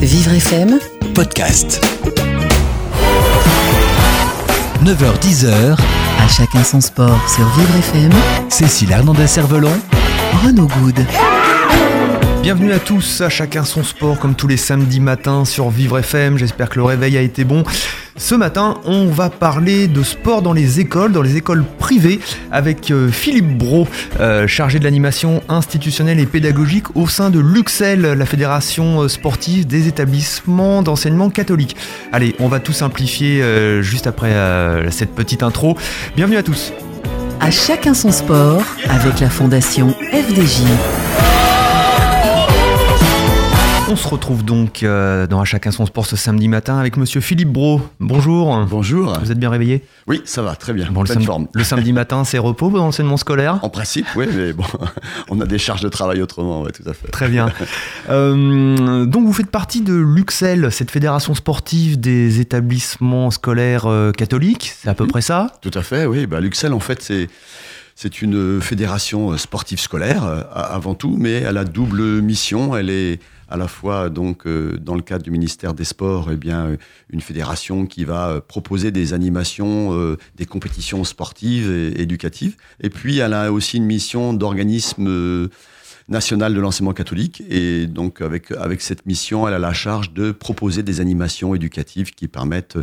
Vivre FM, podcast. 9h-10h, à chacun son sport sur Vivre FM, Cécile Hernandez-Cervelon, Renaud Good. Bienvenue à tous, à chacun son sport comme tous les samedis matins sur Vivre FM. J'espère que le réveil a été bon. Ce matin, on va parler de sport dans les écoles, dans les écoles privées, avec euh, Philippe Bro, euh, chargé de l'animation institutionnelle et pédagogique au sein de l'UXEL, la fédération euh, sportive des établissements d'enseignement catholique. Allez, on va tout simplifier juste après cette petite intro. Bienvenue à tous. À chacun son sport avec la fondation FDJ. On se retrouve donc euh, dans À chacun son sport ce samedi matin avec monsieur Philippe Bro. Bonjour. Bonjour. Vous êtes bien réveillé? Oui, ça va, très bien. Bon, le, samedi, forme. le samedi matin, c'est repos dans l'enseignement scolaire En principe, oui, mais bon, on a des charges de travail autrement, oui, tout à fait. Très bien. Euh, donc vous faites partie de l'UXEL, cette fédération sportive des établissements scolaires euh, catholiques, c'est à peu près ça? Tout à fait, oui. Bah, L'UXEL, en fait, c'est. C'est une fédération sportive scolaire avant tout, mais elle a double mission. Elle est à la fois donc euh, dans le cadre du ministère des Sports, eh bien euh, une fédération qui va euh, proposer des animations, euh, des compétitions sportives et éducatives. Et puis elle a aussi une mission d'organisme national de l'enseignement catholique. Et donc, avec, avec cette mission, elle a la charge de proposer des animations éducatives qui permettent,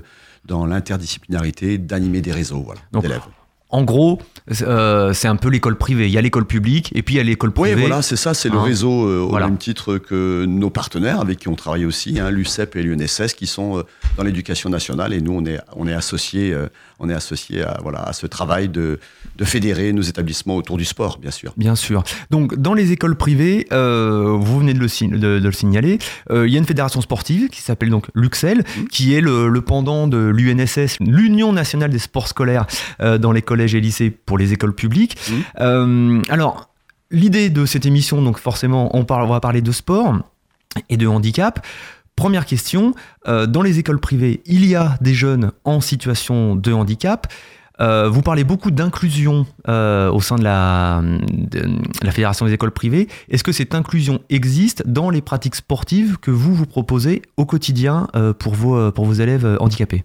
dans l'interdisciplinarité, d'animer des réseaux voilà, d'élèves. En gros, euh, c'est un peu l'école privée. Il y a l'école publique et puis il y a l'école Oui, privée. voilà, c'est ça, c'est le Hein. réseau euh, au Voilà. même titre que nos partenaires avec qui on travaille aussi, hein, l'UCEP et l'UNSS, qui sont euh, dans l'éducation nationale. Et nous, on est, on est associés, on est associés à, voilà, à ce travail de, de fédérer nos établissements autour du sport, bien sûr. Bien sûr. Donc, dans les écoles privées, euh, vous venez de le, sign- de- de le signaler, euh, il y a une fédération sportive qui s'appelle donc l'UXEL, qui est le, le pendant de l'UNSS, l'Union nationale des sports scolaires euh, dans les collèges et lycées pour les écoles publiques. Euh, alors, l'idée de cette émission, donc forcément, on, parle, on va parler de sport et de handicap. Première question, euh, dans les écoles privées, il y a des jeunes en situation de handicap. Euh, vous parlez beaucoup d'inclusion euh, au sein de la, Fédération des écoles privées. Est-ce que cette inclusion existe dans les pratiques sportives que vous vous proposez au quotidien pour, vos, élèves handicapés?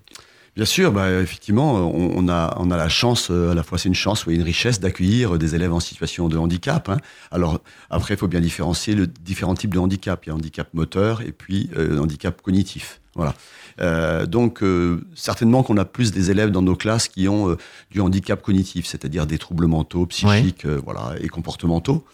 Bien sûr, bah, effectivement, on, on a, on a la chance, euh, à la fois c'est une chance ou une richesse d'accueillir des élèves en situation de handicap. hein. Alors après, il faut bien différencier le différents types de handicap. Il y a handicap moteur et puis euh, handicap cognitif. Voilà. Euh, donc euh, certainement qu'on a plus des élèves dans nos classes qui ont euh, du handicap cognitif, c'est-à-dire des troubles mentaux, psychiques, voilà, et comportementaux.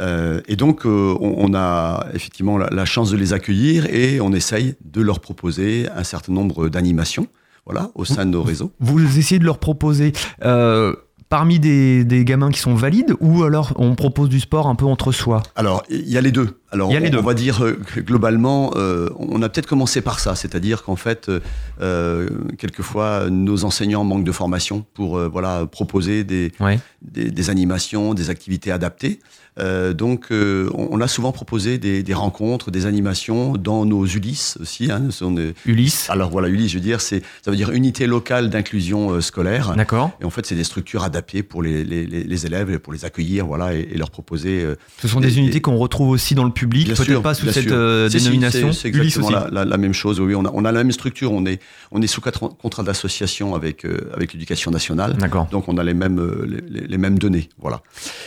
Euh, et donc, euh, on, on a effectivement la, la chance de les accueillir et on essaye de leur proposer un certain nombre d'animations voilà, au sein de nos réseaux. Vous essayez de leur proposer euh, parmi des, des gamins qui sont valides ou alors on propose du sport un peu entre soi? Alors, il y a les deux. Alors, Il y a les on, deux. on va dire euh, que globalement, euh, on a peut-être commencé par ça, c'est-à-dire qu'en fait, euh, euh, quelquefois, nos enseignants manquent de formation pour euh, voilà proposer des, Ouais. des, des animations, des activités adaptées. Euh, donc, euh, on, on a souvent proposé des, des rencontres, des animations dans nos Ulysses aussi. Hein, ce sont des- Ulysse Alors voilà, Ulysse, je veux dire, c'est ça veut dire unité locale d'inclusion scolaire. D'accord. Et en fait, c'est des structures adaptées pour les, les, les- élèves, pour les accueillir, voilà, et, et leur proposer. euh, Ce sont des unités qu'on retrouve aussi dans le public, peut-être pas sous cette euh, dénomination. c'est- exactement la, la- la même chose. Oui, on a, on a la même structure. On est, on est sous quatre- contrat d'association avec, euh, avec l'éducation nationale. D'accord. Donc on a les mêmes, euh, les, les- les mêmes données, voilà.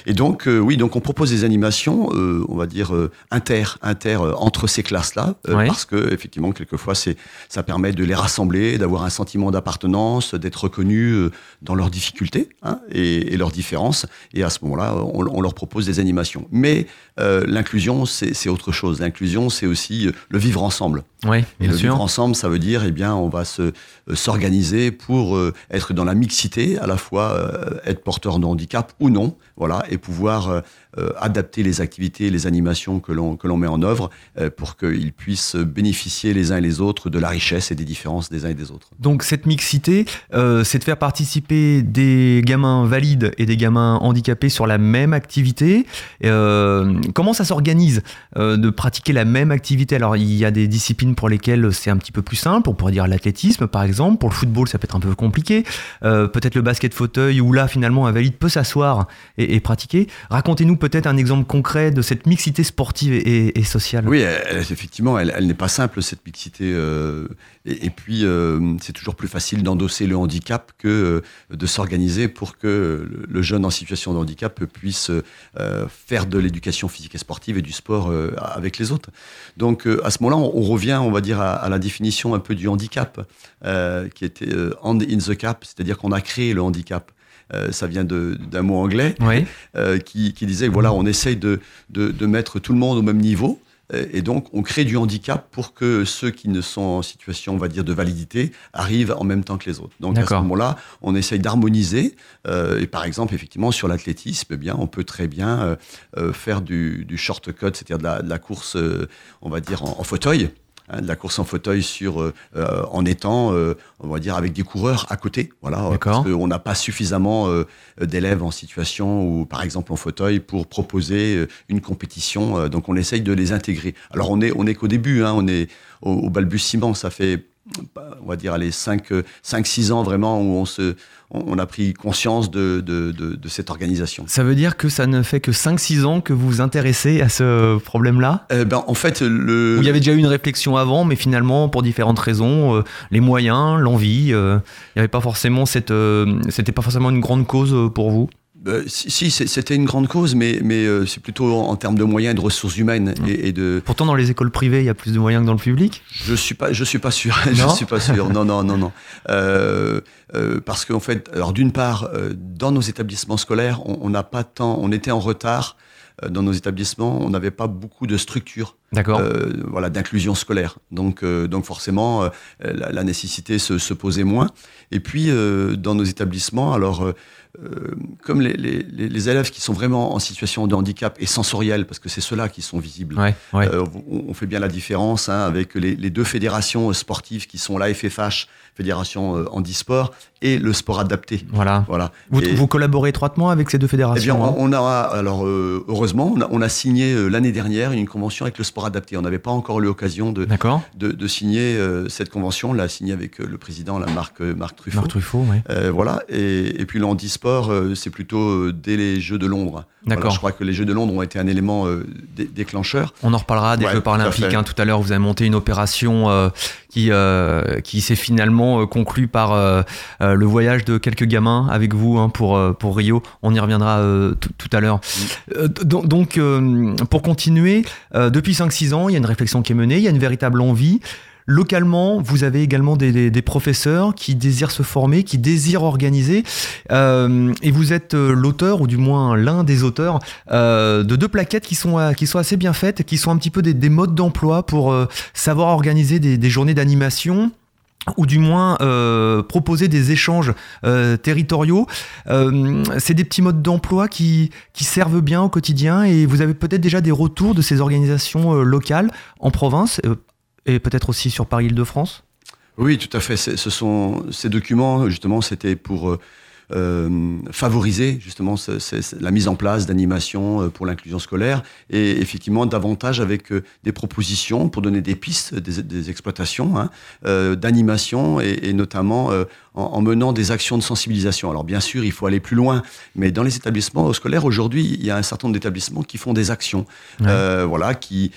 Et donc euh, oui, donc on propose des animations, euh, on va dire euh, inter, inter entre ces classes-là, Ouais. parce que effectivement quelquefois c'est, ça permet de les rassembler, d'avoir un sentiment d'appartenance, d'être reconnus dans leurs difficultés hein, et, et leurs différences. Et à ce moment-là, on, on leur propose des animations. Mais l'inclusion, c'est, c'est autre chose. L'inclusion, c'est aussi euh, le vivre ensemble. Oui, Et le sûr. vivre ensemble, ça veut dire, eh bien, on va se euh, s'organiser pour euh, être dans la mixité, à la fois euh, être porteur de handicap ou non, voilà, et pouvoir euh, adapter les activités, les animations que l'on que l'on met en œuvre euh, pour qu'ils puissent bénéficier les uns et les autres de la richesse et des différences des uns et des autres. Donc cette mixité, euh, c'est de faire participer des gamins valides et des gamins handicapés sur la même activité. Euh, comment ça s'organise euh, de pratiquer la même activité? Alors il y a des disciplines pour lesquelles c'est un petit peu plus simple. On pourrait dire l'athlétisme, par exemple. Pour le football, ça peut être un peu compliqué. Euh, peut-être le basket fauteuil, où là, finalement, un valide peut s'asseoir et, pratiquer. Racontez-nous peut-être un exemple concret de cette mixité sportive et, sociale. Oui, effectivement, elle, n'est pas simple, cette mixité. Euh, et, puis, euh, c'est toujours plus facile d'endosser le handicap que de s'organiser pour que le jeune en situation de handicap puisse faire de l'éducation physique et sportive et du sport avec les autres. Donc, à ce moment-là, on, revient, on va dire, à, la définition un peu du handicap, qui était hand in the cap, c'est-à-dire qu'on a créé le handicap. Euh, ça vient d'un mot anglais euh, qui, disait voilà, on essaye de, de, mettre tout le monde au même niveau. Euh, et donc, on crée du handicap pour que ceux qui ne sont en situation, on va dire, de validité arrivent en même temps que les autres. Donc, à ce moment-là, on essaye d'harmoniser. et par exemple, effectivement, sur l'athlétisme, eh bien, on peut très bien faire du, du short-cut, c'est-à-dire de, la, course, on va dire, en fauteuil. Hein, de la course en fauteuil sur, euh, euh, en étant, euh, on va dire, avec des coureurs à côté. Voilà, parce qu'on n'a pas suffisamment d'élèves en situation ou, par exemple, en fauteuil pour proposer une compétition. donc, on essaye de les intégrer. Alors, on est, on est qu'au début, hein, on est au, au balbutiement. Ça fait on va dire, les 5-6 ans vraiment où on, se, on a pris conscience de, de, cette organisation. Ça veut dire que ça ne fait que 5-6 ans que vous vous intéressez à ce problème-là? Eh ben, En fait, le... il y avait déjà eu une réflexion avant, mais finalement, pour différentes raisons, euh, les moyens, l'envie, euh, il n'y avait pas forcément cette... Euh, c'était pas forcément une grande cause pour vous? Euh, si, c'était une grande cause, mais, mais euh, c'est plutôt en, termes de moyens et de ressources humaines. Et, de... Pourtant, dans les écoles privées, il y a plus de moyens que dans le public? Je ne suis, pas, je suis pas sûr. je suis pas sûr. Non, non, non, non. Euh, parce qu'en fait, alors d'une part, dans nos établissements scolaires, on n'a pas tant, on était en retard dans nos établissements, on n'avait pas beaucoup de structures euh, voilà, d'inclusion scolaire. Donc, donc forcément, la, nécessité se, se, posait moins. Et puis, dans nos établissements, alors euh, comme les, les, élèves qui sont vraiment en situation de handicap et sensoriel, parce que c'est ceux-là qui sont visibles, euh, on, fait bien la différence hein, avec les, deux fédérations sportives qui sont la FFH, Fédération euh, Handisport, et le sport adapté. Voilà. voilà. Vous, vous collaborez étroitement avec ces deux fédérations eh bien, on, a, alors heureusement, on a, signé l'année dernière une convention avec le sport adapté. On n'avait pas encore eu l'occasion de, de, de, signer cette convention. On l'a signée avec le président, la marque Marc Truffaut. Marc Truffaut, oui. voilà. Et, et puis le euh, c'est plutôt euh, dès les Jeux de Londres. D'accord. je crois que les Jeux de Londres ont été un élément euh, déclencheur. On en reparlera des Jeux paralympiques. Hein. Tout à l'heure, vous avez monté une opération qui, qui s'est finalement conclue par le voyage de quelques gamins avec vous hein, pour, pour Rio. On y reviendra tout à l'heure. Mm. donc, pour continuer, depuis 5-6 ans, il y a une réflexion qui est menée, il y a une véritable envie. Localement, vous avez également des, professeurs qui désirent se former, qui désirent organiser, euh, et vous êtes euh, l'auteur, ou du moins l'un des auteurs, euh, de deux plaquettes qui sont, qui sont assez bien faites, qui sont un petit peu des, modes d'emploi pour savoir organiser des, journées d'animation ou du moins proposer des échanges territoriaux. c'est des petits modes d'emploi qui, qui servent bien au quotidien et vous avez peut-être déjà des retours de ces organisations locales en province, et peut-être aussi sur Paris-Île-de-France? Oui, tout à fait. Ce sont ces documents, justement, c'était pour euh, euh, favoriser justement la mise en place d'animations euh, pour l'inclusion scolaire et effectivement davantage avec des propositions pour donner des pistes, des, exploitations hein, d'animation et, notamment en, menant des actions de sensibilisation. Alors bien sûr, il faut aller plus loin, mais dans les établissements scolaires aujourd'hui, il y a un certain nombre d'établissements qui font des actions, voilà, qui,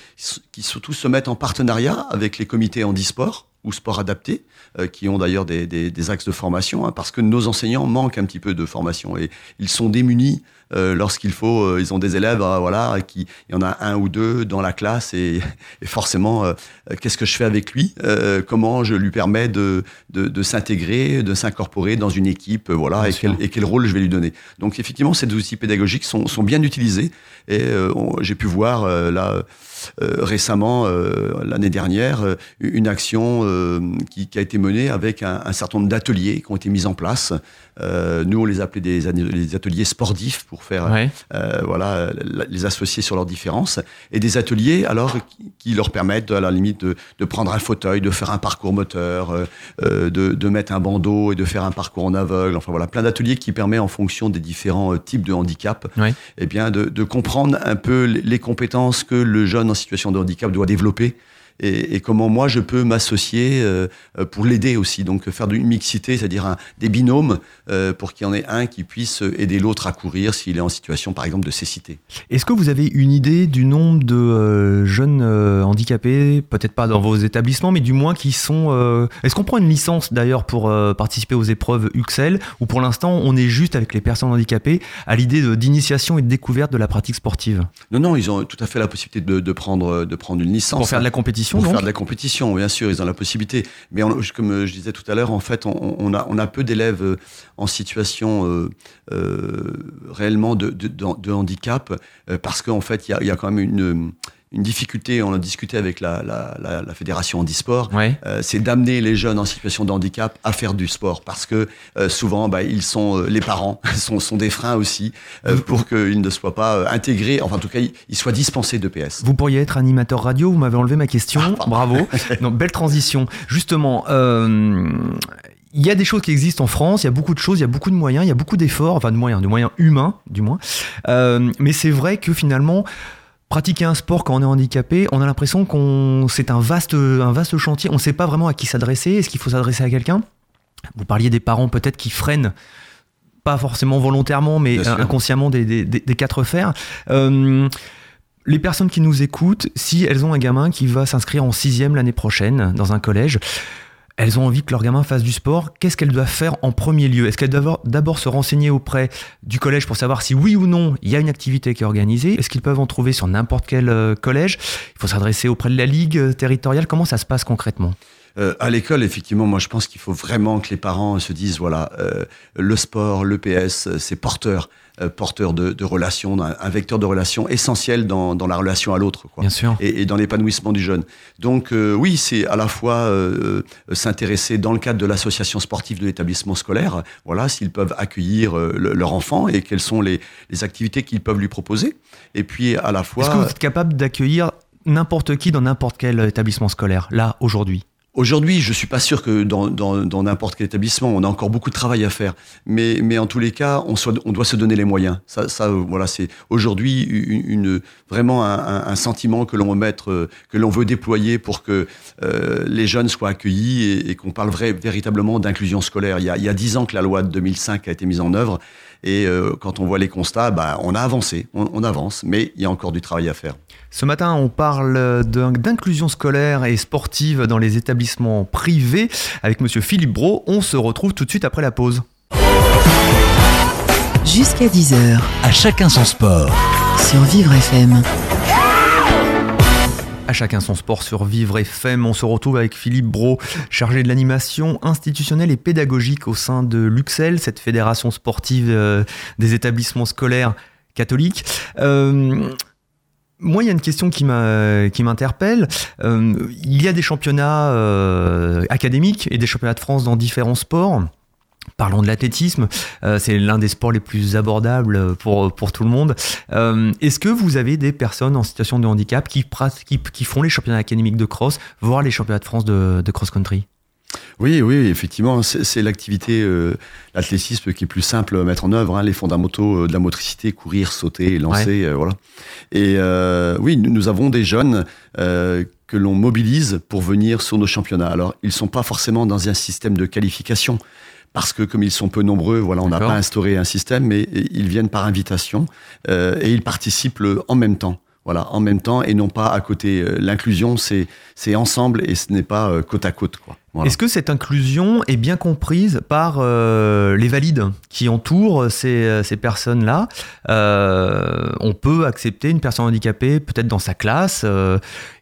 qui surtout se mettent en partenariat avec les comités handisport ou sport adapté, euh, qui ont d'ailleurs des, axes de formation, hein, parce que nos enseignants manquent un petit peu de formation et ils sont démunis lorsqu'il faut. Euh, ils ont des élèves, voilà, qui il y en a un ou deux dans la classe et, forcément, qu'est-ce que je fais avec lui Comment je lui permets de, de, de s'intégrer, de s'incorporer dans une équipe, voilà, et quel, et quel, rôle je vais lui donner. Donc effectivement, ces outils pédagogiques sont, sont bien utilisés et j'ai pu voir là euh, récemment, euh, l'année dernière, euh, une action qui, a été menée avec un, certain nombre d'ateliers qui ont été mis en place. nous, on les appelait des, ateliers sportifs pour faire, voilà, les associer sur leurs différences. Et des ateliers, alors, qui, leur permettent, à la limite, de, prendre un fauteuil, de faire un parcours moteur, de, mettre un bandeau et de faire un parcours en aveugle. Enfin, voilà, plein d'ateliers qui permettent, en fonction des différents types de handicap, eh bien, de, comprendre un peu les compétences que le jeune en situation de handicap doit développer et, et comment moi je peux m'associer euh, euh, pour l'aider aussi. Donc faire une mixité, c'est-à-dire des binômes euh, pour qu'il y en ait un qui puisse aider l'autre à courir s'il est en situation par exemple de cécité. Est-ce que vous avez une idée du nombre de jeunes handicapés, peut-être pas dans vos établissements, mais du moins qui sont... Est-ce qu'on prend une licence d'ailleurs pour participer aux épreuves UXL ou pour l'instant on est juste avec les personnes handicapées à l'idée d'initiation et de découverte de la pratique sportive? Non, non, ils ont tout à fait la possibilité de, de prendre, de prendre une licence. Pour faire de la compétition Pour donc faire de la compétition, bien sûr, ils ont la possibilité. Mais on- comme je disais tout à l'heure, en fait, on, on a, on a peu d'élèves euh, en situation euh, euh, réellement de, de, de- de handicap, euh, parce qu'en fait, il y a, il y a quand même une, une difficulté, on a discuté avec la, la, la, la fédération handisport, Ouais. euh, c'est d'amener les jeunes en situation de handicap à faire du sport, parce que euh, souvent, bah, ils sont, euh, les parents sont, sont des freins aussi, pour qu'ils ne soient pas intégrés, enfin en tout cas, ils, soient dispensés de PS. Vous pourriez être animateur radio, vous m'avez enlevé ma question. Ah. Bravo. Non, belle transition. Justement, il y a des choses qui existent en France, il y a beaucoup de choses, il y a beaucoup de moyens, il y a beaucoup d'efforts, enfin de moyens, de moyens humains du moins. Mais c'est vrai que finalement, pratiquer un sport quand on est handicapé, on a l'impression qu'on c'est un vaste, un vaste chantier. On ne sait pas vraiment à qui s'adresser. Est-ce qu'il faut s'adresser à quelqu'un? Vous parliez des parents peut-être qui freinent. Pas forcément volontairement, mais inconsciemment des, des- des- des quatre fers. Euh, les personnes qui nous écoutent, si elles ont un gamin qui va s'inscrire en sixième l'année prochaine dans un collège, elles ont envie que leur gamin fasse du sport, qu'est-ce qu'elles doivent faire en premier lieu? Est-ce qu'elles doivent d'abord se renseigner auprès du collège pour savoir si oui ou non il y a une activité qui est organisée? Est-ce qu'ils peuvent en trouver sur n'importe quel euh, collège? Il faut s'adresser auprès de la ligue euh, territoriale. Comment ça se passe concrètement? Euh, à l'école, effectivement, moi je pense qu'il faut vraiment que les parents se disent voilà, le sport, l'EPS, c'est porteur, porteur de, de relations, un, un vecteur de relations essentiel dans, dans la relation à l'autre, quoi. Bien sûr. Et, et dans l'épanouissement du jeune. Donc euh, oui, c'est à la fois euh, euh, s'intéresser dans le cadre de l'association sportive de l'établissement scolaire, voilà, s'ils peuvent accueillir euh, le- leur enfant et quelles sont les, les activités qu'ils peuvent lui proposer. Et puis à la fois. Est-ce que vous êtes capable d'accueillir n'importe qui dans n'importe quel établissement scolaire, là, aujourd'hui? Aujourd'hui, je suis pas sûr que dans dans- dans n'importe quel établissement, on a encore beaucoup de travail à faire. Mais, mais en tous les cas, on, soit- on doit se donner les moyens. Ça, ça voilà, c'est aujourd'hui une, une- vraiment un, un- sentiment que l'on veut mettre, euh, que l'on veut déployer pour que euh, les jeunes soient accueillis et, et qu'on parle vrai, véritablement d'inclusion scolaire. Il y a dix ans que la loi de 2005 a été mise en œuvre. Et euh, quand on voit les constats, bah, on a avancé, on, on avance, mais il y a encore du travail à faire. Ce matin, on parle d'inclusion scolaire et sportive dans les établissements privés avec monsieur Philippe Bro. On se retrouve tout de suite après la pause. Jusqu'à 10h À chacun son sport. sur Vivre FM. À chacun son sport sur Vivre FM, on se retrouve avec Philippe Bro, chargé de l'animation institutionnelle et pédagogique au sein de l'UXEL, cette fédération sportive euh, des établissements scolaires catholiques. Euh, moi, il y a une question qui m'interpelle. Euh, il y a des championnats académiques et des championnats de France dans différents sports. Parlons de l'athlétisme, euh, c'est l'un des sports les plus abordables pour, pour tout le monde. Euh, Est-ce que vous avez des personnes en situation de handicap qui, pratiquent- qui font les championnats académiques de cross, voire les championnats de France de, de cross-country? Oui, oui, effectivement, c'est l'activité, euh, l'athlétisme qui est plus simple à mettre en œuvre, hein, les fondamentaux de la motricité, courir, sauter, lancer, euh, voilà. Et euh, oui, nous, avons des jeunes que l'on mobilise pour venir sur nos championnats. Alors, ils sont pas forcément dans un système de qualification. Parce que comme ils sont peu nombreux, voilà, on n'a pas instauré un système, mais ils viennent par invitation euh, et ils participent en même temps. Voilà, en même temps et non pas à côté. Euh, L'inclusion, c'est c'est ensemble et ce n'est pas euh, côte à côte. Est-ce que cette inclusion est bien comprise par euh, les valides qui entourent ces, ces personnes-là? On peut accepter une personne handicapée peut-être dans sa classe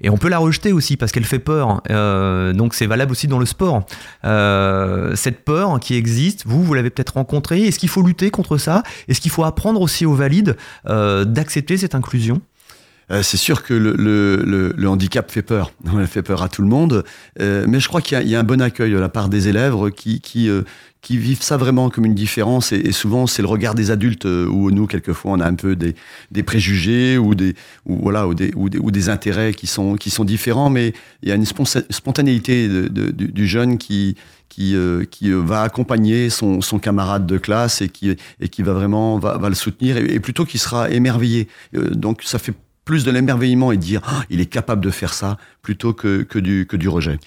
et on peut la rejeter aussi parce qu'elle fait peur. Euh, donc c'est valable aussi dans le sport. Cette peur qui existe, vous, vous l'avez peut-être rencontrée. Est-ce qu'il faut lutter contre ça? Est-ce qu'il faut apprendre aussi aux valides d'accepter cette inclusion? Euh, c'est sûr que le, le, le, handicap fait peur. Fait peur à tout le monde. Euh, mais je crois qu'il y, y a un bon accueil de la part des élèves qui, qui, euh, qui vivent ça vraiment comme une différence. Et, souvent, c'est le regard des adultes euh, où nous, quelquefois, on a un peu des, des préjugés ou des, ou, voilà, ou des, ou des, intérêts qui sont, qui sont différents. Mais il y a une spontanéité du, du jeune qui, qui, euh, qui euh, va accompagner son, son camarade de classe et qui, et qui va vraiment va le soutenir et, et plutôt qui sera émerveillé. Euh, donc ça fait plus de l'émerveillement et de dire Ah, il est capable de faire ça plutôt que, que, du, que du rejet.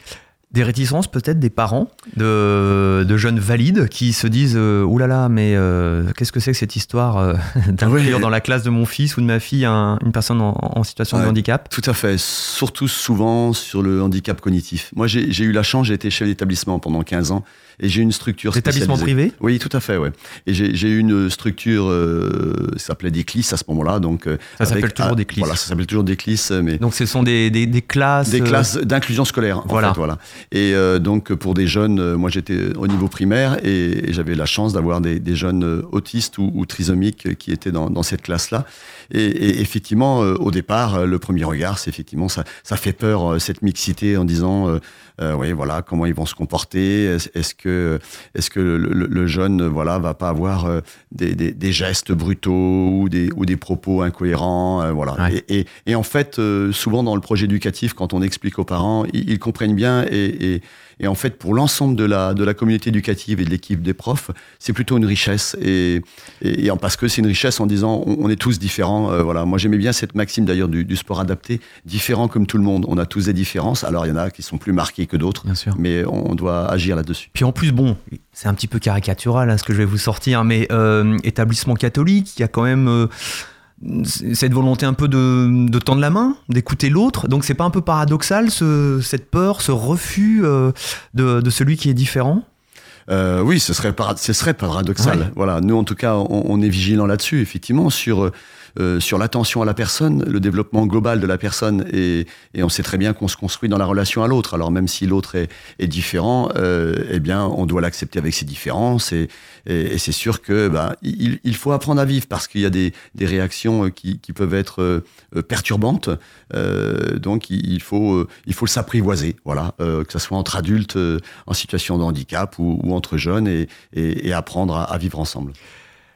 Des réticences peut-être des parents de, de, jeunes valides qui se disent euh, Ouh là là, mais euh, qu'est-ce que c'est que cette histoire euh, d'inclure Oui. dans la classe de mon fils ou de ma fille un- une personne en, en situation de handicap? Tout à fait, surtout souvent sur le handicap cognitif. Moi, j'ai j'ai eu la chance, j'ai été chef d'établissement pendant 15 ans et j'ai une structure Établissement privé? Oui, tout à fait, ouais. Et j'ai une structure, euh, ça s'appelait Déclis à ce moment-là, donc. euh, Ça s'appelle toujours ah, Déclis. Voilà, ça s'appelle toujours Déclis, euh, mais Donc ce sont des, des, des classes. des euh, classes d'inclusion scolaire. En voilà. Fait, voilà. Et euh, donc pour des jeunes, euh, moi j'étais au niveau primaire et, et j'avais la chance d'avoir des, des jeunes euh, autistes ou, ou trisomiques euh, qui étaient dans, dans cette classe-là. Et, et effectivement, euh, au départ, euh, le premier regard, c'est effectivement ça, ça fait peur euh, cette mixité en disant, euh, euh, oui, voilà, comment ils vont se comporter. Est-ce que, est-ce que le, le- jeune, euh, voilà, va pas avoir euh, des, des, des gestes brutaux ou des, ou des propos incohérents, euh, voilà. Ouais. Et, et, et en fait, euh, souvent dans le projet éducatif, quand on explique aux parents, ils, ils comprennent bien. Et, et, et en fait, pour l'ensemble de la, de la communauté éducative et de l'équipe des profs, c'est plutôt une richesse. Et, et, et parce que c'est une richesse en disant, on, on est tous différents. euh, voilà. Moi, j'aimais bien cette maxime d'ailleurs du, du sport adapté, différent comme tout le monde. On a tous des différences. Alors, il y en a qui sont plus marqués que d'autres, Bien sûr. mais on doit agir là-dessus. Puis en plus, bon, c'est un petit peu caricatural hein, ce que je vais vous sortir, mais euh, établissement catholique, il y a quand même euh, cette volonté un peu de, de tendre la main, d'écouter l'autre. Donc c'est pas un peu paradoxal ce- cette peur, ce refus euh, de, de celui qui est différent? Euh, oui, ce serait, para- ce serait paradoxal. Ouais. Voilà, nous en tout cas, on, on est vigilant là-dessus, effectivement, sur euh, sur l'attention à la personne, le développement global de la personne, et, et on sait très bien qu'on se construit dans la relation à l'autre. Alors même si l'autre est, est différent, euh, eh bien, on doit l'accepter avec ses différences, et, et, c'est sûr que bah, il, il faut apprendre à vivre parce qu'il y a des, des réactions euh, qui, qui peuvent être euh, perturbantes. Euh, donc il faut il faut s'apprivoiser, voilà, que ce soit entre adultes en situation de handicap ou, ou entre jeunes, et, et, et apprendre à, à vivre ensemble.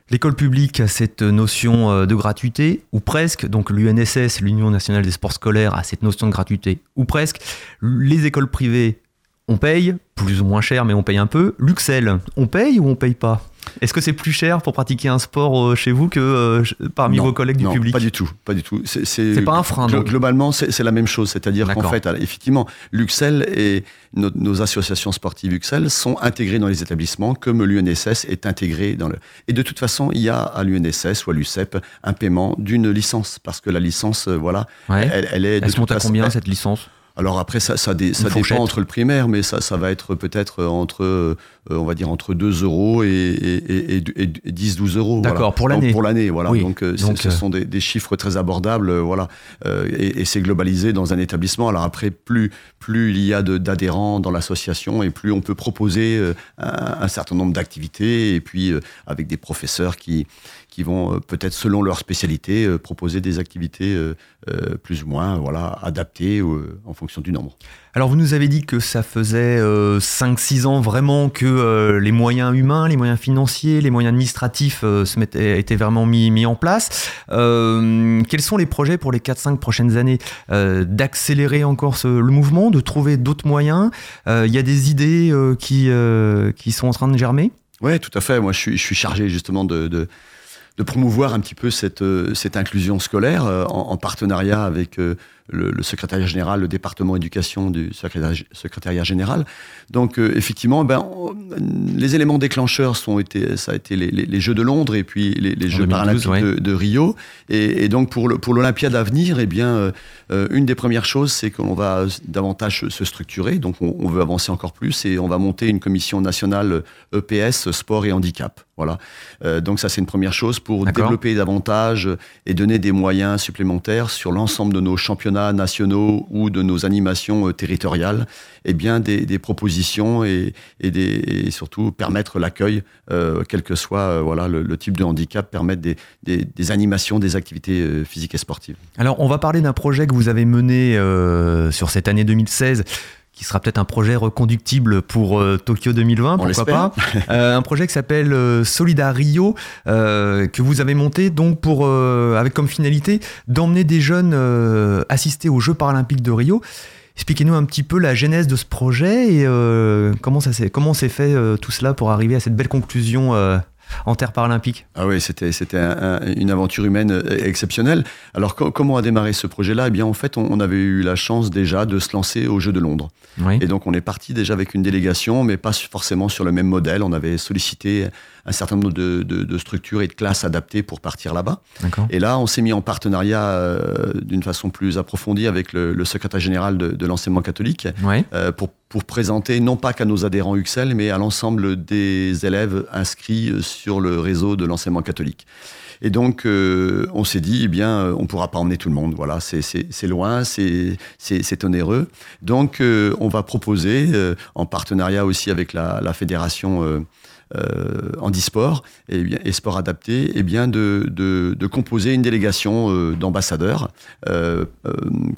L'école publique a cette notion euh, de gratuité, ou presque. Donc l'UNSS, l'Union nationale des sports scolaires, a cette notion de gratuité, ou presque. Les écoles privées, on paye, plus ou moins cher, mais on paye un peu. Luxel, on paye ou on paye pas? Est-ce que c'est plus cher pour pratiquer un sport euh, chez vous que euh, parmi Non, vos collègues du non, public? Pas du tout, pas du tout. C'est pas un frein, donc. Globalement, c'est la même chose, c'est-à-dire qu'en fait, effectivement, l'UXEL et nos, nos associations sportives UXEL sont intégrées dans les établissements, comme l'UNSS est intégré dans le. Et de toute façon, il y a à l'UNSS ou à l'UCEP un paiement d'une licence, parce que la licence, euh, voilà, Ouais. elle, elle est. Elle se monte à façon- combien elle- cette licence? Alors après, ça, ça, dé- ça fourchette. dépend entre le primaire, mais ça, ça va être peut-être entre, euh, on va dire, entre 2 euros et, et, et, et- et 10-12 euros. D'accord, voilà. pour l'année. Pour l'année, voilà. Oui, Donc, euh, donc, ce euh, sont des, des chiffres très abordables, euh, voilà. Euh, et c'est globalisé dans un établissement. Alors après, plus, plus il y a d'adhérents dans l'association et plus on peut proposer euh, un, un certain nombre d'activités et puis euh, avec des professeurs qui, qui vont euh, peut-être selon leur spécialité euh, proposer des activités euh, plus ou moins voilà adaptées en fonction du nombre. Alors vous nous avez dit que ça faisait 5-6 ans vraiment que les moyens humains, les moyens financiers, les moyens administratifs se mettaient, étaient vraiment mis, mis en place. Euh, quels sont les projets pour les 4-5 prochaines années Euh, D'accélérer encore ce- le mouvement, de trouver d'autres moyens? Euh, Il y a des idées qui, qui sont en train de germer? Ouais, tout à fait. Moi, je suis, je suis chargé justement de, de, de promouvoir un petit peu cette, euh, cette inclusion scolaire euh, en, en partenariat avec euh, le, le secrétariat général, le département éducation du secrétariat, secrétariat général. Donc, euh, effectivement, ben, on- les éléments déclencheurs sont été, ça a été les, les- les Jeux de Londres et puis les, Jeux 2012, paralympiques ouais. de, de Rio. Et, et donc, pour le- pour l'Olympiade à venir, eh bien, euh, euh, une des premières choses, c'est qu'on va davantage se- structurer. Donc, on, on veut avancer encore plus et on va monter une commission nationale EPS, sport et handicap. Voilà. Euh, donc, ça, c'est une première chose pour développer davantage et donner des moyens supplémentaires sur l'ensemble de nos championnats nationaux ou de nos animations euh, territoriales. Et bien, des, propositions et, et, surtout permettre l'accueil, euh, quel que soit euh, voilà, le, type de handicap, permettre des, des, animations, des activités physiques et sportives. Alors, on va parler d'un projet que vous avez mené sur cette année 2016 qui sera peut-être un projet reconductible pour euh, Tokyo 2020, pourquoi pas. Euh, un projet qui s'appelle euh, Solidar Rio, euh, que vous avez monté donc pour, avec comme finalité d'emmener des jeunes assister aux Jeux paralympiques de Rio. Expliquez-nous un petit peu la genèse de ce projet et comment ça s'est comment s'est fait tout cela pour arriver à cette belle conclusion en terre paralympique. Ah oui, c'était c'était une aventure humaine exceptionnelle. Alors comment a démarré ce projet-là? Eh bien, en fait, on, avait eu la chance déjà de se lancer aux Jeux de Londres. Et donc, on est parti déjà avec une délégation, mais pas forcément sur le même modèle. On avait sollicité un certain nombre de, structures et de classes adaptées pour partir là-bas. Et là, on s'est mis en partenariat euh, d'une façon plus approfondie avec le, secrétaire général de, l'enseignement catholique euh, pour, pour présenter non pas qu'à nos adhérents UXL, mais à l'ensemble des élèves inscrits sur le réseau de l'enseignement catholique. Et donc, euh, on s'est dit, eh bien, on pourra pas emmener tout le monde. Voilà, c'est loin, c'est onéreux. Donc, on va proposer, en partenariat aussi avec la, la fédération euh, handisport et, bien, et sport adapté, et bien de, de, composer une délégation euh, d'ambassadeurs. Euh,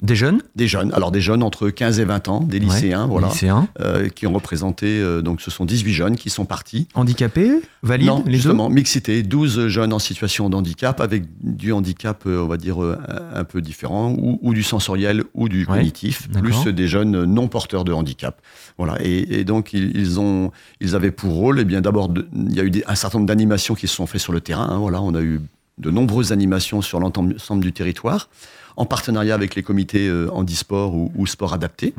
des jeunes? Des jeunes. Alors des jeunes entre 15 et 20 ans, des lycéens, voilà, qui ont représenté, donc ce sont 18 jeunes qui sont partis. Handicapés Valides Non, justement, mixité, 12 jeunes en situation de handicap, avec du handicap, on va dire, un peu différent, ou, du sensoriel ou du cognitif, plus des jeunes non porteurs de handicap. Voilà, et, donc ils, ont, ils avaient pour rôle, et eh bien d'abord il y a eu un certain nombre d'animations qui se sont faites sur le terrain. Hein, voilà, on a eu de nombreuses animations sur l'ensemble du territoire, en partenariat avec les comités euh, handisport ou, ou sport adapté.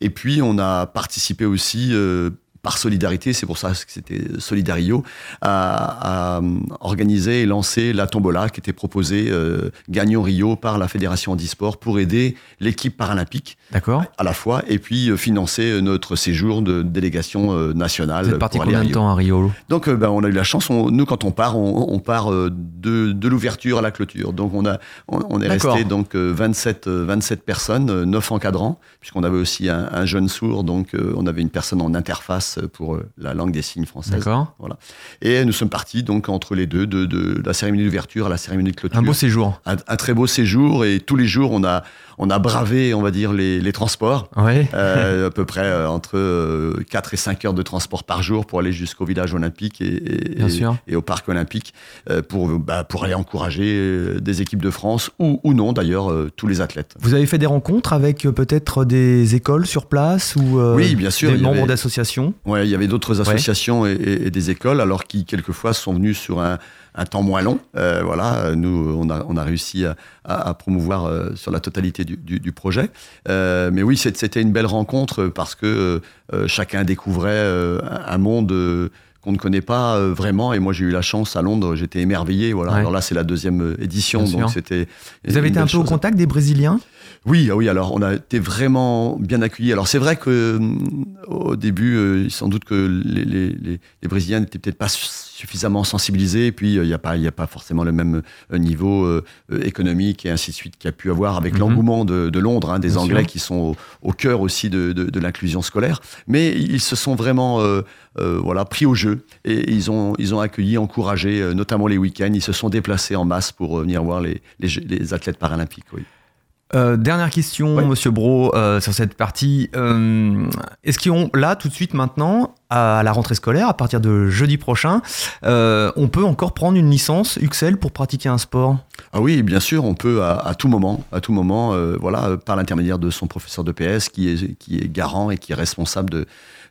Et puis, on a participé aussi euh, par solidarité, c'est pour ça que c'était Solidario, a, organisé et lancé la tombola qui était proposée euh, gagnant Rio par la Fédération handisport pour aider l'équipe paralympique D'accord. à la fois et puis euh, financer notre séjour de délégation euh, nationale. Vous êtes parti combien de temps à Rio Donc ben, on a eu la chance, nous quand on part, on, part de, de l'ouverture à la clôture. Donc on, a, on, est resté donc 27, 27 personnes, 9 encadrants, puisqu'on avait aussi un, un jeune sourd, donc on avait une personne en interface pour euh, la langue des signes française. D'accord. Voilà. Et nous sommes partis donc entre les deux, de, la cérémonie d'ouverture à la cérémonie de clôture. Un beau séjour. Un, très beau séjour et tous les jours on a on a bravé, on va dire, les, transports. Ouais. Euh, à peu près euh, entre 4 et 5 heures de transport par jour pour aller jusqu'au village olympique et, et, au parc olympique pour, bah, pour aller encourager des équipes de France ou, ou non d'ailleurs tous les athlètes. Vous avez fait des rencontres avec peut-être des écoles sur place ou oui, bien sûr, des membres d'associations? Ouais, il y avait d'autres associations et, des écoles, alors qui quelquefois sont venus sur un, temps moins long. Euh, voilà, nous, on a, on a réussi à, promouvoir euh, sur la totalité du, projet. Euh, mais oui, c'était une belle rencontre parce que chacun découvrait un monde qu'on ne connaît pas vraiment. Et moi, j'ai eu la chance à Londres, j'étais émerveillé. Voilà. Alors là, c'est la deuxième édition, donc c'était. Vous avez été un peu au contact des Brésiliens? Oui, ah oui, alors on a été vraiment bien accueillis. Alors c'est vrai que euh, au début, euh, sans doute que les, les, les Brésiliens n'étaient peut-être pas suffisamment sensibilisés, et puis il euh, n'y a, pas, a pas forcément le même niveau économique et ainsi de suite qu'il y a pu avoir avec mhm. l'engouement de, de, Londres, hein, des Anglais qui sont au, cœur aussi de, de, de l'inclusion scolaire. Mais ils se sont vraiment voilà, pris au jeu et ils ont, ils ont accueilli, encouragé, notamment les week-ends. Ils se sont déplacés en masse pour venir voir les, les athlètes paralympiques. Oui. Euh, dernière question, Monsieur Bro, euh, sur cette partie. Euh, est-ce qu'ils ont là, tout de suite, maintenant, à la rentrée scolaire, à partir de jeudi prochain, on peut encore prendre une licence UXL pour pratiquer un sport? Ah oui, bien sûr, on peut à, tout moment, à tout moment, voilà, par l'intermédiaire de son professeur de PS qui est, qui est garant et qui est responsable de,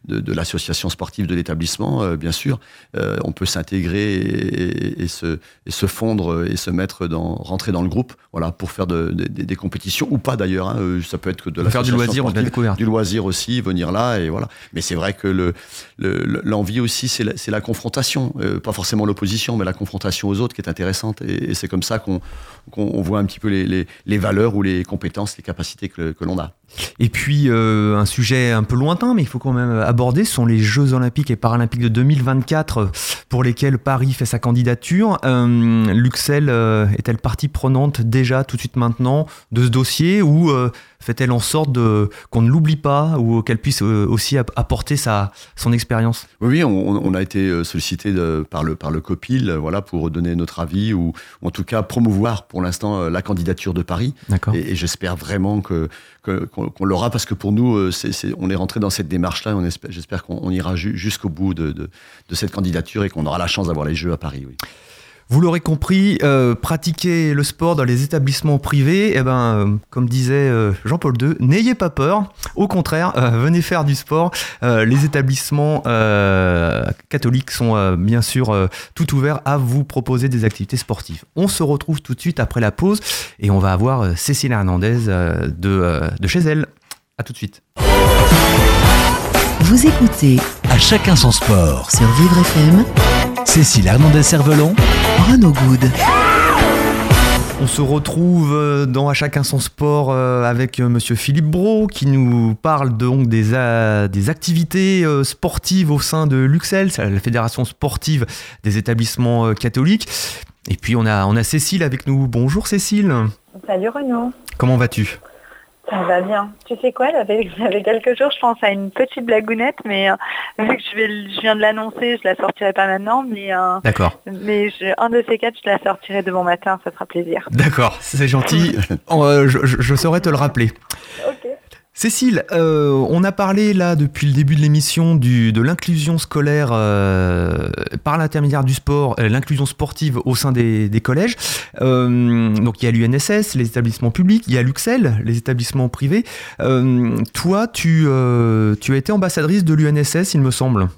de, l'association sportive de l'établissement, euh, bien sûr, euh, on peut s'intégrer et, se, se, fondre et se mettre dans, rentrer dans le groupe, voilà, pour faire des compétitions ou pas d'ailleurs. Hein, euh, ça peut être que de la faire du loisir, on du loisir aussi, venir là et voilà. Mais c'est vrai que le, l'envie aussi, c'est la, la, confrontation, pas forcément l'opposition, mais la confrontation aux autres qui est intéressante. Et, c'est comme ça qu'on, qu'on voit un petit peu les, valeurs ou les compétences, les capacités que, l'on a. Et puis un sujet un peu lointain, mais il faut quand même abordés sont les Jeux olympiques et paralympiques de 2024 pour lesquels Paris fait sa candidature. Euh, Luxel euh, est-elle partie prenante déjà tout de suite maintenant de ce dossier ou euh, fait-elle en sorte de, qu'on ne l'oublie pas ou qu'elle puisse aussi apporter sa, son expérience? Oui, on, a été sollicité par, le, par le COPIL voilà, pour donner notre avis ou, en tout cas promouvoir pour l'instant la candidature de Paris. Et, et j'espère vraiment que, qu'on, l'aura parce que pour nous, c'est, on est rentré dans cette démarche-là. On espère, j'espère qu'on ira jusqu'au bout de, cette candidature et qu'on aura la chance d'avoir les Jeux à Paris. Oui. Vous l'aurez compris, euh, pratiquer le sport dans les établissements privés, eh ben, euh, comme disait euh, Jean-Paul II, n'ayez pas peur. Au contraire, euh, venez faire du sport. Euh, les établissements euh, catholiques sont euh, bien sûr euh, tout ouverts à vous proposer des activités sportives. On se retrouve tout de suite après la pause et on va avoir euh, Cécile Hernandez euh, de, euh, de chez elle. À tout de suite. Vous écoutez À chacun son sport. sur Vivre FM Cécile Hernandez-Cervelon, Renaud Good. On se retrouve euh, dans À chacun son sport euh, avec euh, monsieur Philippe Bro qui nous parle donc des, des activités sportives au sein de l'UXEL, la fédération sportive des établissements catholiques. Et puis on a, on a Cécile avec nous. Bonjour Cécile, Salut Renaud, comment vas-tu? Ça va bien. Tu sais quoi, j'avais j'avais quelques jours, je pense à une petite blagounette, mais euh, vu que je, vais, le- je viens de l'annoncer, je la sortirai pas maintenant, mais, euh, D'accord, mais je- un de ces quatre, je la sortirai demain matin, ça fera plaisir. d'accord, c'est gentil. Euh, je, je- je saurais te le rappeler. Ok. Cécile, euh, on a parlé là depuis le début de l'émission de l'inclusion scolaire euh, par l'intermédiaire du sport, euh, l'inclusion sportive au sein des, des collèges. Donc il y a l'UNSS, les établissements publics, il y a l'UXEL, les établissements privés. Toi, tu, tu as été ambassadrice de l'UNSS, il me semble.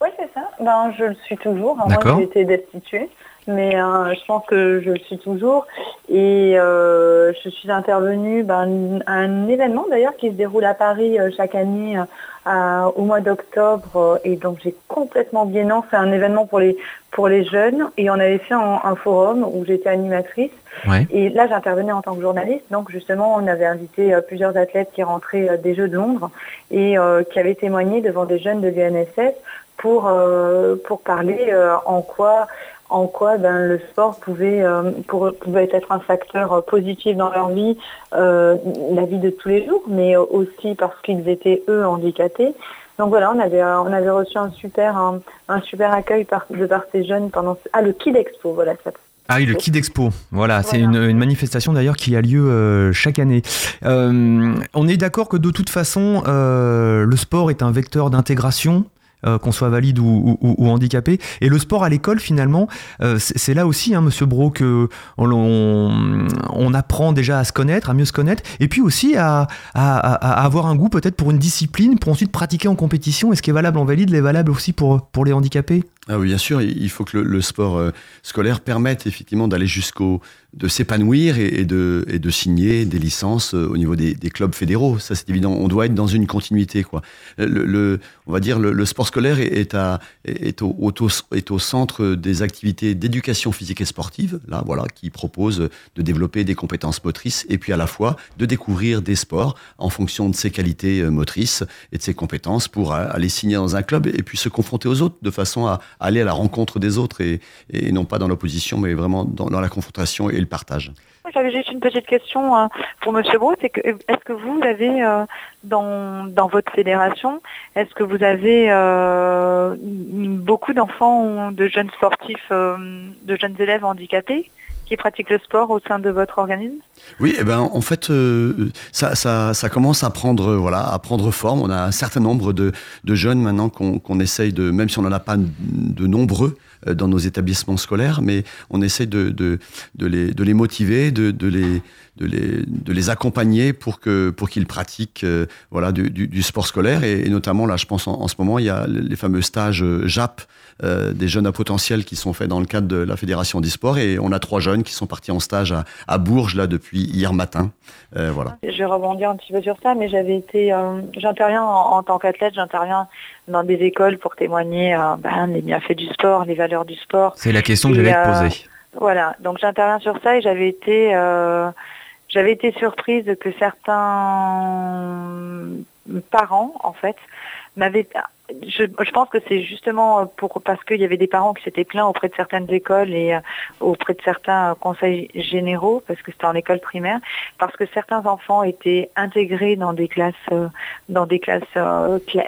Oui, c'est ça. Ben, je le suis toujours. Moi, D'accord. j'ai été destituée, mais euh, je pense que je le suis toujours. Et euh, je suis intervenue ben, à un événement d'ailleurs qui se déroule à Paris euh, chaque année euh, au mois d'octobre. et donc j'ai complètement oublié. Non, c'est un événement pour les pour les jeunes. Et on avait fait un, un forum où j'étais animatrice. Ouais. Et là, j'intervenais en tant que journaliste. Donc, justement, on avait invité plusieurs athlètes qui rentraient des Jeux de Londres et qui avaient témoigné devant des jeunes de l'UNSS pour, euh, pour parler euh, en quoi, en quoi ben, le sport pouvait, euh, pour- pouvait être un facteur positif dans leur vie, euh, la vie de tous les jours, mais aussi parce qu'ils étaient, eux, handicapés. Donc voilà, on avait, euh, on avait reçu un super, un, un super accueil par, de par ces jeunes pendant... Ah, le Kid Expo, voilà, ça Ah oui, le Kid Expo. Voilà, c'est une, une manifestation d'ailleurs qui a lieu euh, chaque année. Euh, on est d'accord que de toute façon, euh, le sport est un vecteur d'intégration. Euh, qu'on soit valide ou, handicapé. Et le sport à l'école, finalement, euh, c'est là aussi, hein, Monsieur Bro, que on, apprend déjà à se connaître, à mieux se connaître, et puis aussi à, avoir un goût peut-être pour une discipline, pour ensuite pratiquer en compétition. Et ce qui est valable en valide l'est valable aussi pour les handicapés? Ah oui, bien sûr, il faut que le, le sport euh, scolaire permette effectivement d'aller jusqu'au de s'épanouir et, de, et de signer des licences euh, au niveau des, des clubs fédéraux. Ça, c'est évident. On doit être dans une continuité, quoi. Le, le- on va dire le, le sport scolaire est, est à, est, au, est au centre des activités d'éducation physique et sportive, là, voilà, qui propose de développer des compétences motrices et puis à la fois de découvrir des sports en fonction de ses qualités euh, motrices et de ses compétences pour euh, aller signer dans un club et puis se confronter aux autres de façon à aller à la rencontre des autres et, et non pas dans l'opposition mais vraiment dans, la confrontation et le partage. J'avais juste une petite question euh, pour Monsieur Bro, c'est que est-ce que vous avez euh, dans, dans votre fédération, est-ce que vous avez euh, beaucoup d'enfants de jeunes sportifs, de jeunes élèves handicapés? Qui pratiquent le sport au sein de votre organisme? Oui, eh ben en fait euh, ça, ça, ça commence à prendre euh, voilà à prendre forme. On a un certain nombre de, de jeunes maintenant qu'on qu'on essaye de même si on n'en a pas de nombreux euh, dans nos établissements scolaires, mais on essaie de, de, de, les, de les motiver, de, les, de, les, de les accompagner pour que pour qu'ils pratiquent euh, voilà du, du, du sport scolaire. Et, et notamment là je pense en, en, ce moment il y a les fameux stages euh, JAP euh, des jeunes à potentiel qui sont faits dans le cadre de la fédération d'e-sport et on a trois jeunes qui sont partis en stage à, à Bourges là depuis hier matin. Euh, voilà. Je vais rebondir un petit peu sur ça, mais j'avais été, euh, j'interviens en, en, tant qu'athlète, j'interviens dans des écoles pour témoigner euh, ben, les bienfaits du sport, les valeurs du sport. C'est la question que je vais te poser. Voilà, donc j'interviens sur ça et j'avais été, euh, j'avais été surprise que certains parents, en fait, m'avaient je, je, pense que c'est justement pour parce qu'il y avait des parents qui s'étaient plaints auprès de certaines écoles et euh, auprès de certains conseils généraux, parce que c'était en école primaire, parce que certains enfants étaient intégrés dans des classes, euh, dans des classes euh, cla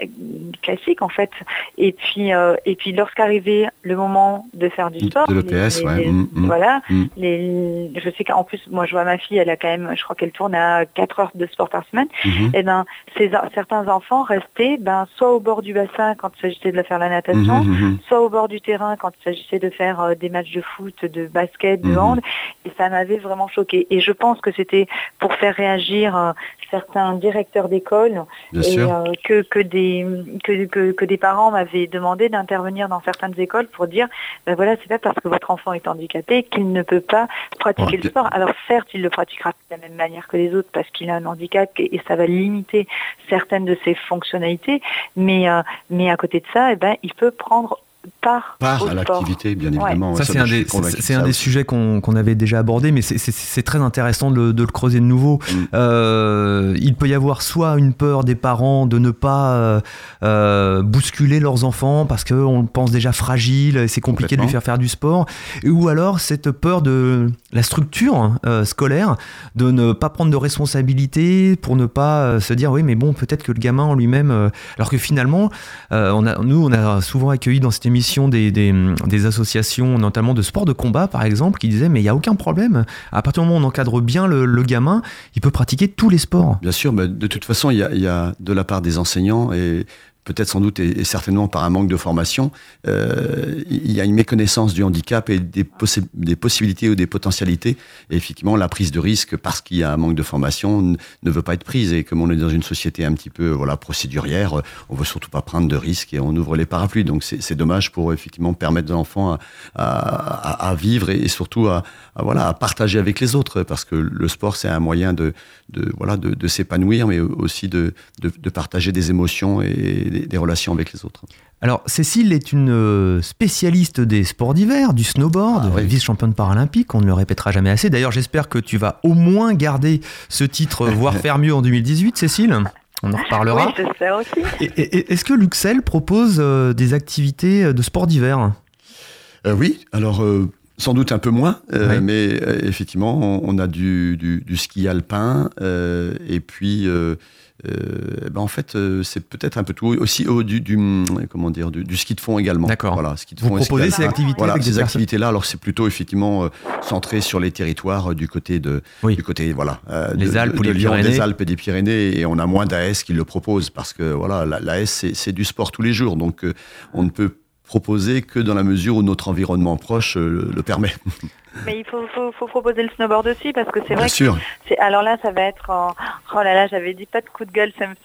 classiques en fait, et puis euh, et puis lorsqu'arrivait le moment de faire du sport, de ouais. les, mmh, voilà, mmh. les, je sais qu'en plus moi je vois ma fille, elle a quand même, je crois qu'elle tourne à 4 heures de sport par semaine, mmh. et ben ces, certains enfants restaient ben soit au bord du bassin quand il s'agissait de faire la natation, Mhm, mhm. soit au bord du terrain quand il s'agissait de faire euh, des matchs de foot, de basket, de Mhm. hand. Et ça m'avait vraiment choqué. Et je pense que c'était pour faire réagir euh, certains directeurs d'école et euh, que, que, des, que, que, que des parents m'avaient demandé d'intervenir dans certaines écoles pour dire ben voilà, c'est pas parce que votre enfant est handicapé qu'il ne peut pas pratiquer Ouais, le sport. Alors certes, il le pratiquera de la même manière que les autres parce qu'il a un handicap et, et ça va limiter certaines de ses fonctionnalités, mais, euh, mais à côté de ça, eh ben, il peut prendre part, Part au à l'activité, bien Ouais. évidemment. Ça, Ça, c'est un des, c'est- un des sujets qu'on qu'on avait déjà abordé, mais c'est- c'est c'est très intéressant de, le- de le creuser de nouveau. Mm. Euh, il peut y avoir soit une peur des parents de ne pas euh, euh, bousculer leurs enfants parce qu'on le pense déjà fragile et c'est compliqué de lui faire faire du sport, ou alors cette peur de la structure euh, scolaire de ne pas prendre de responsabilité pour ne pas euh, se dire oui mais bon peut-être que le gamin en lui-même euh, alors que finalement nous on a souvent accueilli dans cette émission des, associations notamment de sport de combat par exemple qui disaient mais il n'y a aucun problème. À partir du moment où on encadre bien le, gamin il peut pratiquer tous les sports. Bien sûr, mais de toute façon, il y y a de la part des enseignants et peut-être sans doute et, certainement par un manque de formation, euh, il y a une méconnaissance du handicap et des, possi- des possibilités ou des potentialités. Et effectivement, la prise de risque, parce qu'il y a un manque de formation, ne veut pas être prise. Et comme on est dans une société un petit peu voilà procédurière, on veut surtout pas prendre de risques et on ouvre les parapluies. Donc c'est dommage pour effectivement permettre aux enfants à, vivre et, surtout à, voilà à partager avec les autres, parce que le sport c'est un moyen de, voilà de s'épanouir, mais aussi de, de, de partager des émotions et des, des relations avec les autres. Alors, Cécile est une euh, spécialiste des sports d'hiver, du snowboard, Ah oui. vice-championne paralympique, on ne le répétera jamais assez. D'ailleurs, j'espère que tu vas au moins garder ce titre, voire faire mieux en 2018, Cécile. On en reparlera. Oui, j'espère aussi. Et- et- et Est-ce que Luxel propose euh, des activités de sport d'hiver? Euh, oui, alors euh, sans doute un peu moins, euh, Oui. mais euh, effectivement, on, on a du, du, du ski alpin euh, et puis. Euh, euh, ben en fait, euh, c'est peut-être un peu tout aussi oh, du, du comment dire du, du ski de fond également. D'accord. Voilà, ski de Vous fond ski proposez ces activités Voilà, avec ces activités-là. Alors c'est plutôt effectivement euh, centré sur les territoires euh, du côté de, Oui. du côté voilà, Les de- Alpes de- ou de les Lyon, Pyrénées. des Alpes et des Pyrénées, et on a moins d'AS qui le proposent parce que voilà, la- l'AS c'est du sport tous les jours, donc on ne peut proposer que dans la mesure où notre environnement proche euh, le, le permet. Mais il faut, faut, faut proposer le snowboard aussi parce que c'est vrai que c'est alors là ça va être en- oh là là j'avais dit pas de coup de gueule samedi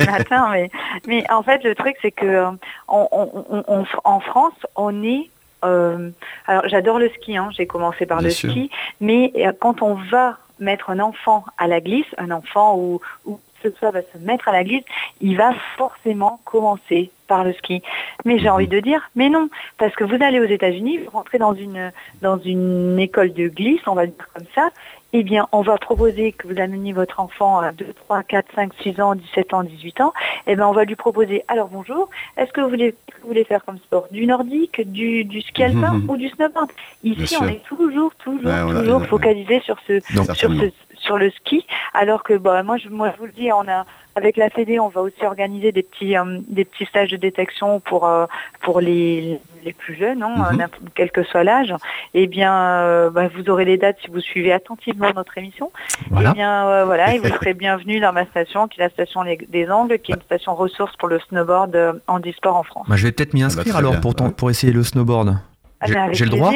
matin mais mais en fait le truc c'est que euh, on, on- on- on- en France on est euh, alors j'adore le ski hein, j'ai commencé par Bien le sûr. ski mais quand on va mettre un enfant à la glisse un enfant ou ou ce soit va se mettre à la glisse il va forcément commencer par le ski mais j'ai envie de dire mais non parce que vous allez aux États-Unis vous rentrez dans une dans une école de glisse on va dire comme ça eh bien, on va proposer que vous ameniez votre enfant à 2, 3, 4, 5, 6 ans, 17 ans, 18 ans. Eh bien, on va lui proposer, alors bonjour, est-ce que vous voulez, vous voulez faire comme sport Du nordique, du, du ski alpin Mhm. ou du snowboard? Ici, on est toujours, toujours, Ouais, toujours ouais. focalisé sur ce, Donc, sur, ce- sur le ski, alors que bah, moi, je, moi, je vous le dis, on a avec la Fédé, on va aussi organiser des petits, euh, des petits stages de détection pour, euh, pour les, les plus jeunes, hein, Mhm. quel que soit l'âge. Eh bien, euh, bah, vous aurez les dates si vous suivez attentivement notre émission. Voilà. Eh bien, euh, voilà, et vous serez bienvenue dans ma station, qui est la station des Angles, qui est une station ressource pour le snowboard euh, handisport en France. Bah, Je vais peut-être m'y Ah bah, inscrire alors bien. pour, ton- pour essayer le snowboard. Ah, j'ai le droit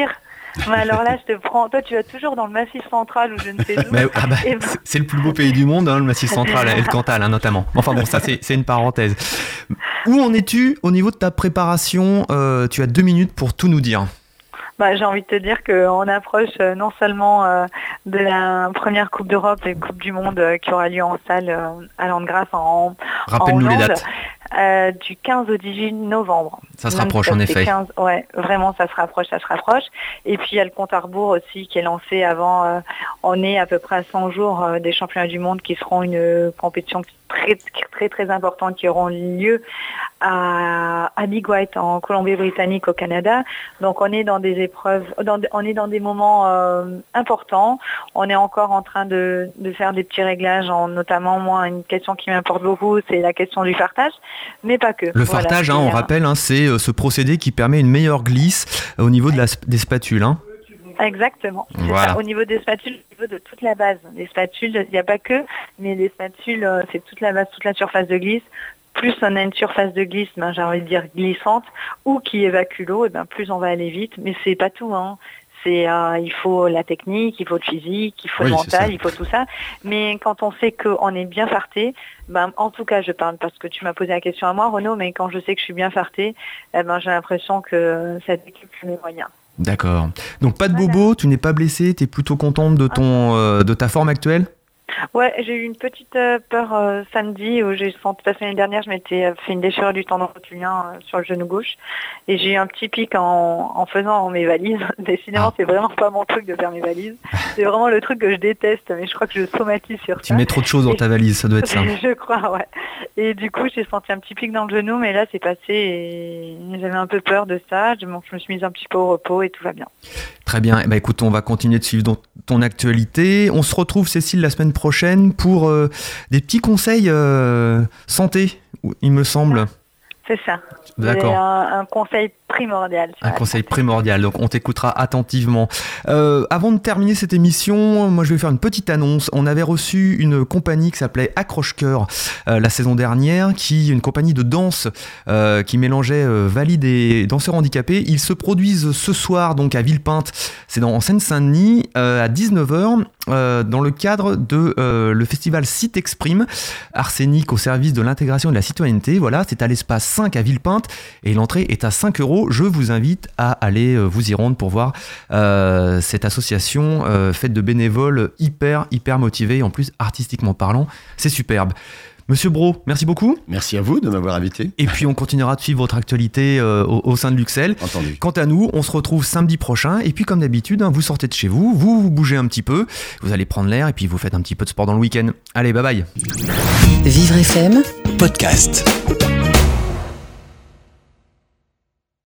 alors là, je te prends. Toi, tu vas toujours dans le Massif central ou je ne sais où. Mais, ah bah, c'est- le plus beau pays du monde, hein, le Massif central et le Cantal hein, notamment. Enfin bon, ça c'est une parenthèse. Où en es-tu au niveau de ta préparation Euh, Tu as deux minutes pour tout nous dire. Bah, j'ai envie de te dire qu'on approche euh, non seulement euh, de la première Coupe d'Europe et Coupe du Monde euh, qui aura lieu en salle à Landgraf en, Rappelle-nous en les Hollande, dates. Euh, du 15 au 18 novembre. Ça se Même rapproche en effet. 15 ouais, vraiment, ça se rapproche, ça se rapproche. Et puis il y a le compte à rebours aussi qui est lancé avant. euh, on est à peu près à 100 jours euh, des championnats du monde qui seront une compétition très très très importante qui auront lieu à, à Big White en Colombie-Britannique au Canada. Donc on est dans des épreuves, dans, on est dans des moments euh, importants. On est encore en train de, de faire des petits réglages, en, notamment moi une question qui m'importe beaucoup, c'est la question du fartage, mais pas que. Le Voilà, fartage, hein, on euh, rappelle, hein, c'est euh, ce procédé qui permet une meilleure glisse au niveau de la, des spatules. hein. Exactement. Voilà. ça. Au niveau des spatules, au niveau de toute la base. Les spatules, il n'y a pas que, mais les spatules, euh, c'est toute la base, toute la surface de glisse. Plus on a une surface de glisse, ben, j'ai envie de dire glissante, ou qui évacue l'eau, et ben, plus on va aller vite. Mais c'est pas tout. Hein. C'est, euh, il faut la technique, il faut le physique, il faut Oui, le ça. mental, il faut tout ça. Mais quand on sait qu'on est bien farté, ben, en tout cas, je parle parce que tu m'as posé la question à moi, Renaud, mais quand je sais que je suis bien farté, eh ben, j'ai l'impression que équipe fait mes moyens. D'accord. Donc pas de Voilà. bobo, tu n'es pas blessé, tu es plutôt contente de, ton, euh, de ta forme actuelle? Ouais, j'ai eu une petite euh, peur euh, samedi où j'ai senti, que l'année dernière, je m'étais euh, fait une déchirure du tendon rotulien euh, sur le genou gauche et j'ai eu un petit pic en, en faisant mes valises. Décidément, Ah. c'est vraiment pas mon truc de faire mes valises. C'est vraiment le truc que je déteste, mais je crois que je somatise sur Tu ça. mets trop de choses dans ta valise, ça doit être ça. je crois, ouais. Et du coup, j'ai senti un petit pic dans le genou, mais là, c'est passé et j'avais un peu peur de ça. Donc, je me suis mise un petit peu au repos et tout va bien. Très bien. Eh ben, écoute, on va continuer de suivre ton actualité. On se retrouve, Cécile, la semaine prochaine pour euh, des petits conseils euh, santé, il me semble. C'est ça. D'accord. Un conseil primordial. Un conseil primordial, donc on t'écoutera attentivement. Euh, avant de terminer cette émission, moi je vais faire une petite annonce. On avait reçu une compagnie qui s'appelait Accroche-Cœur euh, la saison dernière, qui une compagnie de danse euh, qui mélangeait valides et danseurs handicapés. Ils se produisent ce soir donc à Villepinte, c'est dans en Seine-Saint-Denis à 19h euh, dans le cadre de le festival Site Exprime, Arsenic au service de l'intégration et de la citoyenneté. Voilà, c'est à l'espace 5 à Villepinte et l'entrée est à 5 euros. Je vous invite à aller euh, vous y rendre pour voir euh, cette association euh, faite de bénévoles hyper, hyper motivés. En plus, artistiquement parlant, c'est superbe. Monsieur Bro, merci beaucoup. Merci à vous de m'avoir invité. Et puis, on continuera de suivre votre actualité euh, au, au sein de Luxel. Entendu. Quant à nous, on se retrouve samedi prochain. Et puis, comme d'habitude, hein, vous sortez de chez vous, vous vous bougez un petit peu, vous allez prendre l'air et puis vous faites un petit peu de sport dans le week-end. Allez, bye bye. Vivre FM Podcast.